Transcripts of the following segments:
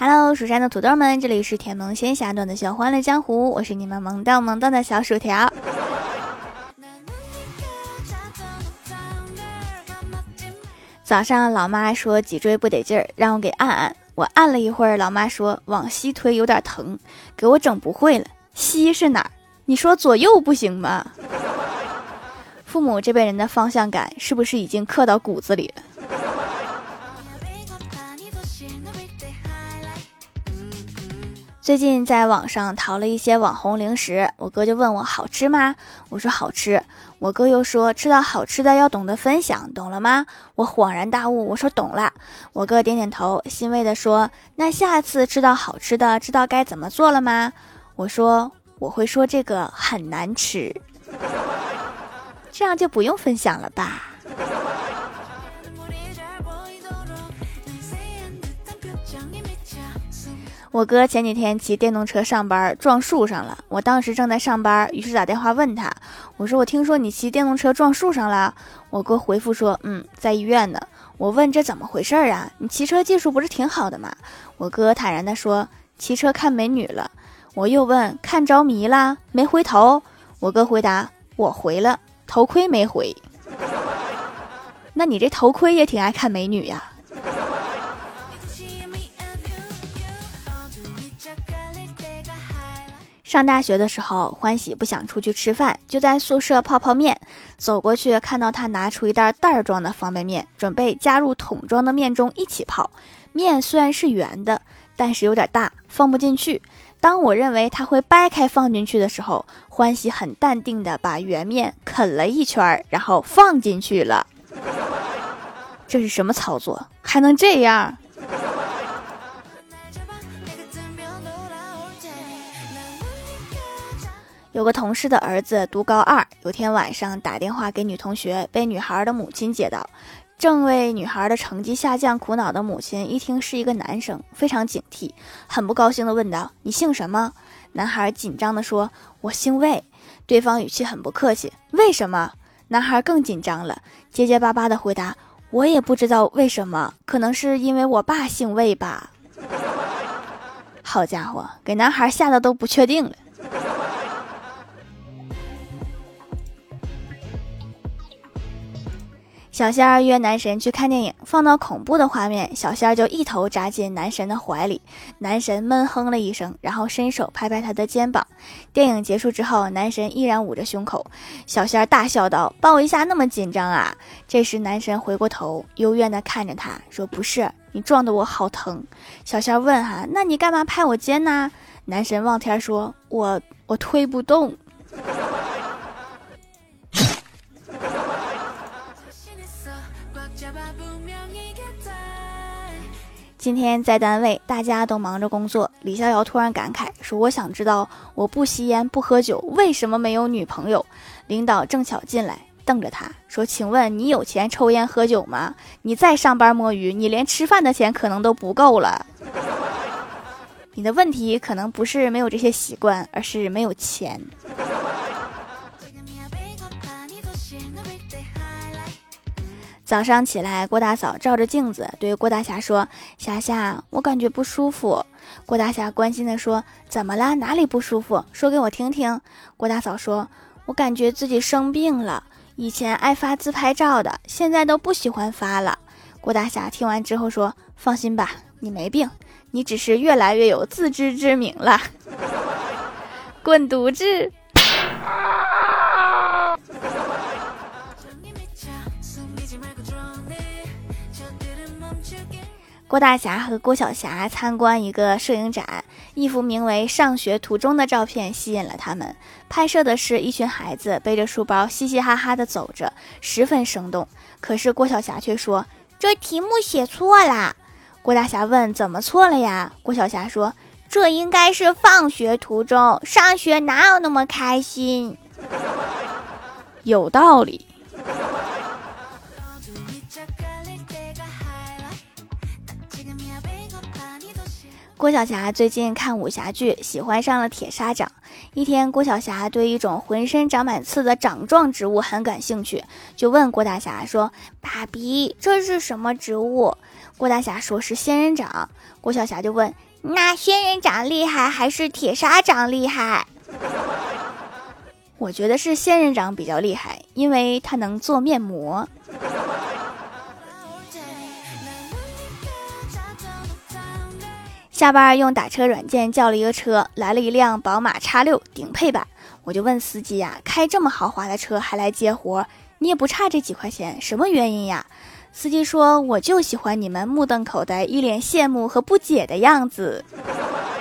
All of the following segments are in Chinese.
Hello，蜀山的土豆们，这里是甜萌仙侠段的小欢乐江湖，我是你们萌到萌到的小薯条。早上老妈说脊椎不得劲儿，让我给按按。我按了一会儿，老妈说往西推有点疼，给我整不会了。西是哪儿？你说左右不行吗？父母这辈人的方向感是不是已经刻到骨子里了？最近在网上淘了一些网红零食，我哥就问我好吃吗？我说好吃。我哥又说吃到好吃的要懂得分享，懂了吗？我恍然大悟，我说懂了。我哥点点头，欣慰地说：“那下次吃到好吃的，知道该怎么做了吗？”我说：“我会说这个很难吃，这样就不用分享了吧。”我哥前几天骑电动车上班撞树上了，我当时正在上班，于是打电话问他，我说我听说你骑电动车撞树上了。我哥回复说，嗯，在医院呢。我问这怎么回事啊？你骑车技术不是挺好的吗？我哥坦然地说，骑车看美女了。我又问看着迷了没回头？我哥回答，我回了，头盔没回。那你这头盔也挺爱看美女呀？上大学的时候，欢喜不想出去吃饭，就在宿舍泡泡面。走过去，看到他拿出一袋袋装的方便面，准备加入桶装的面中一起泡。面虽然是圆的，但是有点大，放不进去。当我认为他会掰开放进去的时候，欢喜很淡定的把圆面啃了一圈，然后放进去了。这是什么操作？还能这样？有个同事的儿子读高二，有天晚上打电话给女同学，被女孩的母亲接到。正为女孩的成绩下降苦恼的母亲，一听是一个男生，非常警惕，很不高兴地问道：“你姓什么？”男孩紧张地说：“我姓魏。”对方语气很不客气：“为什么？”男孩更紧张了，结结巴巴地回答：“我也不知道为什么，可能是因为我爸姓魏吧。”好家伙，给男孩吓得都不确定了。小仙儿约男神去看电影，放到恐怖的画面，小仙儿就一头扎进男神的怀里。男神闷哼了一声，然后伸手拍拍他的肩膀。电影结束之后，男神依然捂着胸口。小仙儿大笑道：“抱一下那么紧张啊？”这时，男神回过头，幽怨地看着他说：“不是，你撞得我好疼。”小仙儿问：“哈，那你干嘛拍我肩呢？”男神望天说：“我我推不动。”今天在单位，大家都忙着工作。李逍遥突然感慨说：“我想知道，我不吸烟不喝酒，为什么没有女朋友？”领导正巧进来，瞪着他说：“请问你有钱抽烟喝酒吗？你再上班摸鱼，你连吃饭的钱可能都不够了。你的问题可能不是没有这些习惯，而是没有钱。”早上起来，郭大嫂照着镜子对郭大侠说：“霞霞，我感觉不舒服。”郭大侠关心地说：“怎么了？哪里不舒服？说给我听听。”郭大嫂说：“我感觉自己生病了，以前爱发自拍照的，现在都不喜欢发了。”郭大侠听完之后说：“放心吧，你没病，你只是越来越有自知之明了。”滚犊子！郭大侠和郭晓霞参观一个摄影展，一幅名为《上学途中》的照片吸引了他们。拍摄的是一群孩子背着书包，嘻嘻哈哈地走着，十分生动。可是郭晓霞却说：“这题目写错了。”郭大侠问：“怎么错了呀？”郭晓霞说：“这应该是放学途中，上学哪有那么开心？” 有道理。郭晓霞最近看武侠剧，喜欢上了铁砂掌。一天，郭晓霞对一种浑身长满刺的掌状植物很感兴趣，就问郭大侠说：“爸比，这是什么植物？”郭大侠说是仙人掌。郭晓霞就问：“那仙人掌厉害还是铁砂掌厉害？我觉得是仙人掌比较厉害，因为它能做面膜。下班用打车软件叫了一个车，来了一辆宝马叉六顶配版。我就问司机呀，开这么豪华的车还来接活，你也不差这几块钱，什么原因呀？司机说，我就喜欢你们目瞪口呆、一脸羡慕和不解的样子。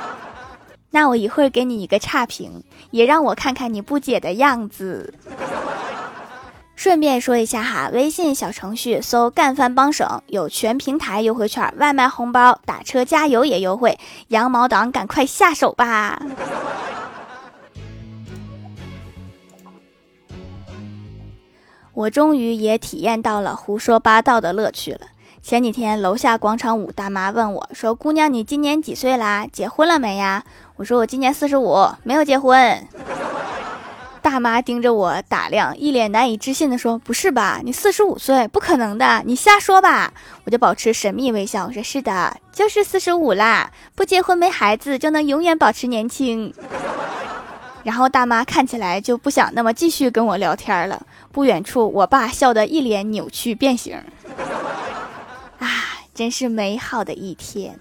那我一会儿给你一个差评，也让我看看你不解的样子。顺便说一下哈，微信小程序搜“干饭帮省”有全平台优惠券、外卖红包、打车加油也优惠，羊毛党赶快下手吧！我终于也体验到了胡说八道的乐趣了。前几天楼下广场舞大妈问我说：“姑娘，你今年几岁啦？结婚了没呀？”我说：“我今年四十五，没有结婚。”大妈盯着我打量，一脸难以置信地说：“不是吧？你四十五岁，不可能的，你瞎说吧？”我就保持神秘微笑，我说：“是的，就是四十五啦，不结婚没孩子就能永远保持年轻。”然后大妈看起来就不想那么继续跟我聊天了。不远处，我爸笑得一脸扭曲变形。啊，真是美好的一天。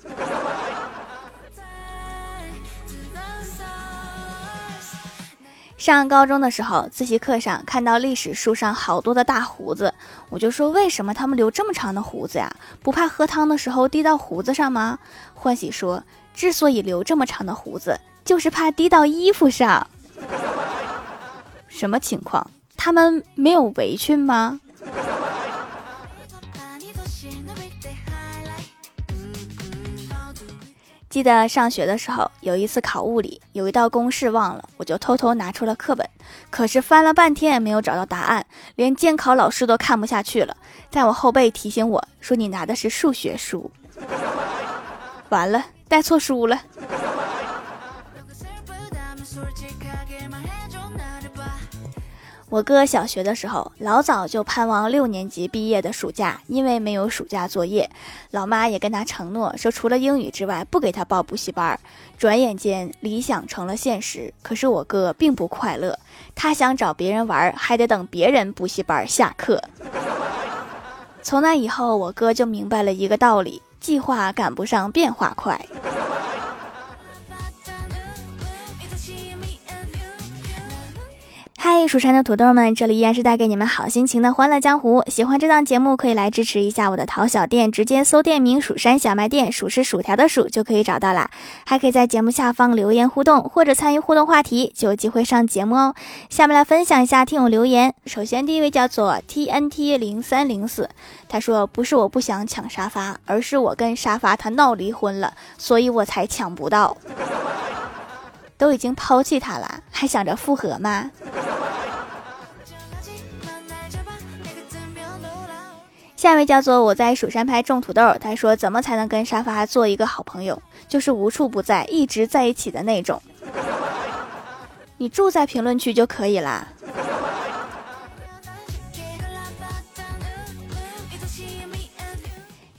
上高中的时候，自习课上看到历史书上好多的大胡子，我就说：为什么他们留这么长的胡子呀？不怕喝汤的时候滴到胡子上吗？欢喜说：之所以留这么长的胡子，就是怕滴到衣服上。什么情况？他们没有围裙吗？记得上学的时候，有一次考物理，有一道公式忘了，我就偷偷拿出了课本，可是翻了半天也没有找到答案，连监考老师都看不下去了，在我后背提醒我说：“你拿的是数学书。” 完了，带错书了。我哥小学的时候，老早就盼望六年级毕业的暑假，因为没有暑假作业，老妈也跟他承诺说，除了英语之外，不给他报补习班。转眼间，理想成了现实。可是我哥并不快乐，他想找别人玩，还得等别人补习班下课。从那以后，我哥就明白了一个道理：计划赶不上变化快。嗨，蜀山的土豆们，这里依然是带给你们好心情的欢乐江湖。喜欢这档节目，可以来支持一下我的淘小店，直接搜店名“蜀山小卖店”，数是薯条的数就可以找到啦。还可以在节目下方留言互动，或者参与互动话题，就有机会上节目哦。下面来分享一下听友留言。首先，第一位叫做 TNT 零三零四，他说：“不是我不想抢沙发，而是我跟沙发他闹离婚了，所以我才抢不到。都已经抛弃他了，还想着复合吗？”下一位叫做我在蜀山派种土豆，他说怎么才能跟沙发做一个好朋友？就是无处不在，一直在一起的那种。你住在评论区就可以啦。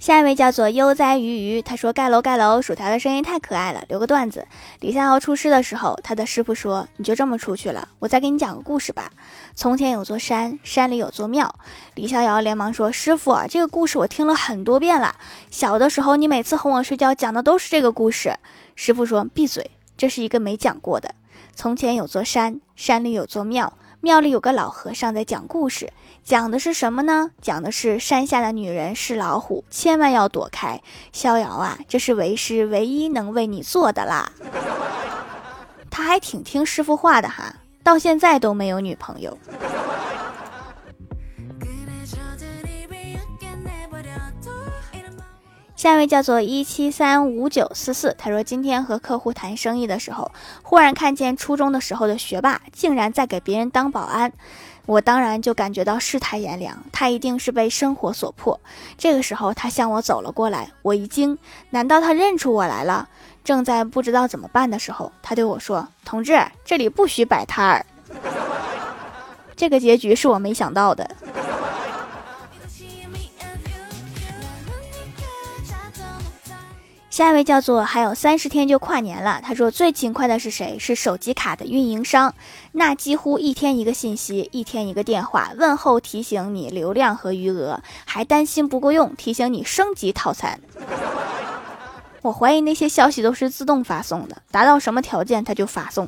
下一位叫做悠哉鱼鱼，他说盖楼盖楼，薯条的声音太可爱了。留个段子，李逍遥出师的时候，他的师傅说：“你就这么出去了，我再给你讲个故事吧。从前有座山，山里有座庙。”李逍遥连忙说：“师傅，这个故事我听了很多遍了。小的时候，你每次哄我睡觉讲的都是这个故事。”师傅说：“闭嘴，这是一个没讲过的。从前有座山，山里有座庙。”庙里有个老和尚在讲故事，讲的是什么呢？讲的是山下的女人是老虎，千万要躲开。逍遥啊，这是为师唯一能为你做的啦。他还挺听师傅话的哈，到现在都没有女朋友。下一位叫做一七三五九四四，他说今天和客户谈生意的时候，忽然看见初中的时候的学霸竟然在给别人当保安，我当然就感觉到世态炎凉，他一定是被生活所迫。这个时候他向我走了过来，我一惊，难道他认出我来了？正在不知道怎么办的时候，他对我说：“同志，这里不许摆摊儿。” 这个结局是我没想到的。下一位叫做还有三十天就跨年了，他说最勤快的是谁？是手机卡的运营商，那几乎一天一个信息，一天一个电话，问候提醒你流量和余额，还担心不够用，提醒你升级套餐。我怀疑那些消息都是自动发送的，达到什么条件他就发送。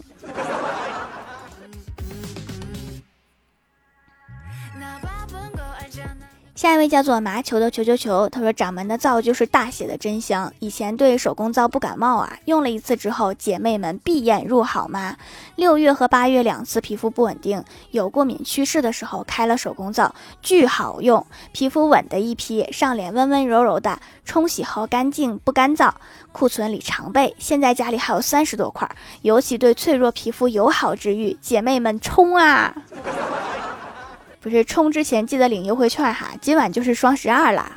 下一位叫做麻球的球球球，他说掌门的皂就是大写的真香。以前对手工皂不感冒啊，用了一次之后，姐妹们闭眼入好吗？六月和八月两次皮肤不稳定，有过敏趋势的时候开了手工皂，巨好用，皮肤稳的一批，上脸温温柔柔的，冲洗后干净不干燥，库存里常备。现在家里还有三十多块，尤其对脆弱皮肤友好治愈，姐妹们冲啊！不是充之前记得领优惠券哈，今晚就是双十二啦。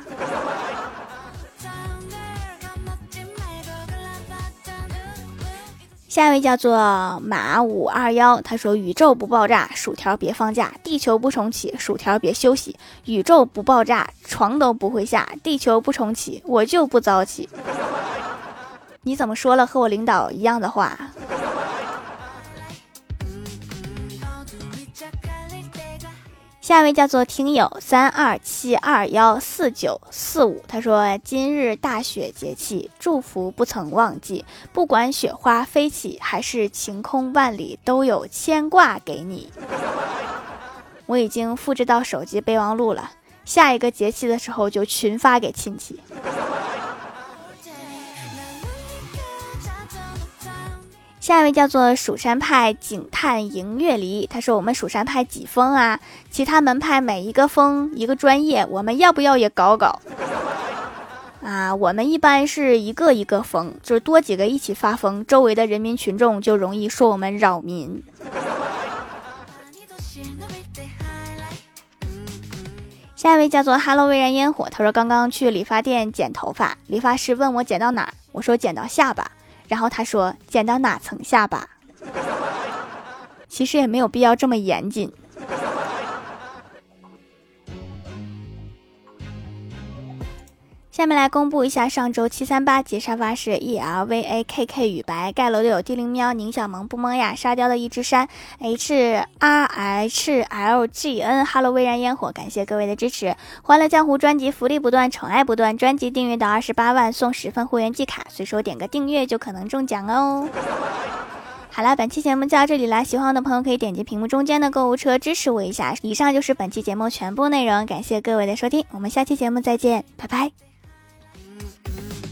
下一位叫做马五二幺，他说：宇宙不爆炸，薯条别放假；地球不重启，薯条别休息。宇宙不爆炸，床都不会下；地球不重启，我就不早起。你怎么说了和我领导一样的话？下一位叫做听友三二七二幺四九四五，他说：“今日大雪节气，祝福不曾忘记。不管雪花飞起，还是晴空万里，都有牵挂给你。”我已经复制到手机备忘录了，下一个节气的时候就群发给亲戚。下一位叫做蜀山派警探迎月离，他说：“我们蜀山派几封啊？其他门派每一个封一个专业，我们要不要也搞搞？啊，我们一般是一个一个封，就是多几个一起发疯，周围的人民群众就容易说我们扰民。”下一位叫做 “Hello 未燃烟火”，他说：“刚刚去理发店剪头发，理发师问我剪到哪儿，我说剪到下巴。”然后他说：“剪到哪层下巴？其实也没有必要这么严谨。”下面来公布一下上周七三八节沙发是 E L V A K K 雨白盖楼的有地灵喵宁小萌不萌呀沙雕的一只山 H R H L G N Hello 微燃烟火感谢各位的支持欢乐江湖专辑福利不断宠爱不断专辑订阅到二十八万送十份会员季卡随手点个订阅就可能中奖哦。好了，本期节目就到这里啦！喜欢我的朋友可以点击屏幕中间的购物车支持我一下。以上就是本期节目全部内容，感谢各位的收听，我们下期节目再见，拜拜。you in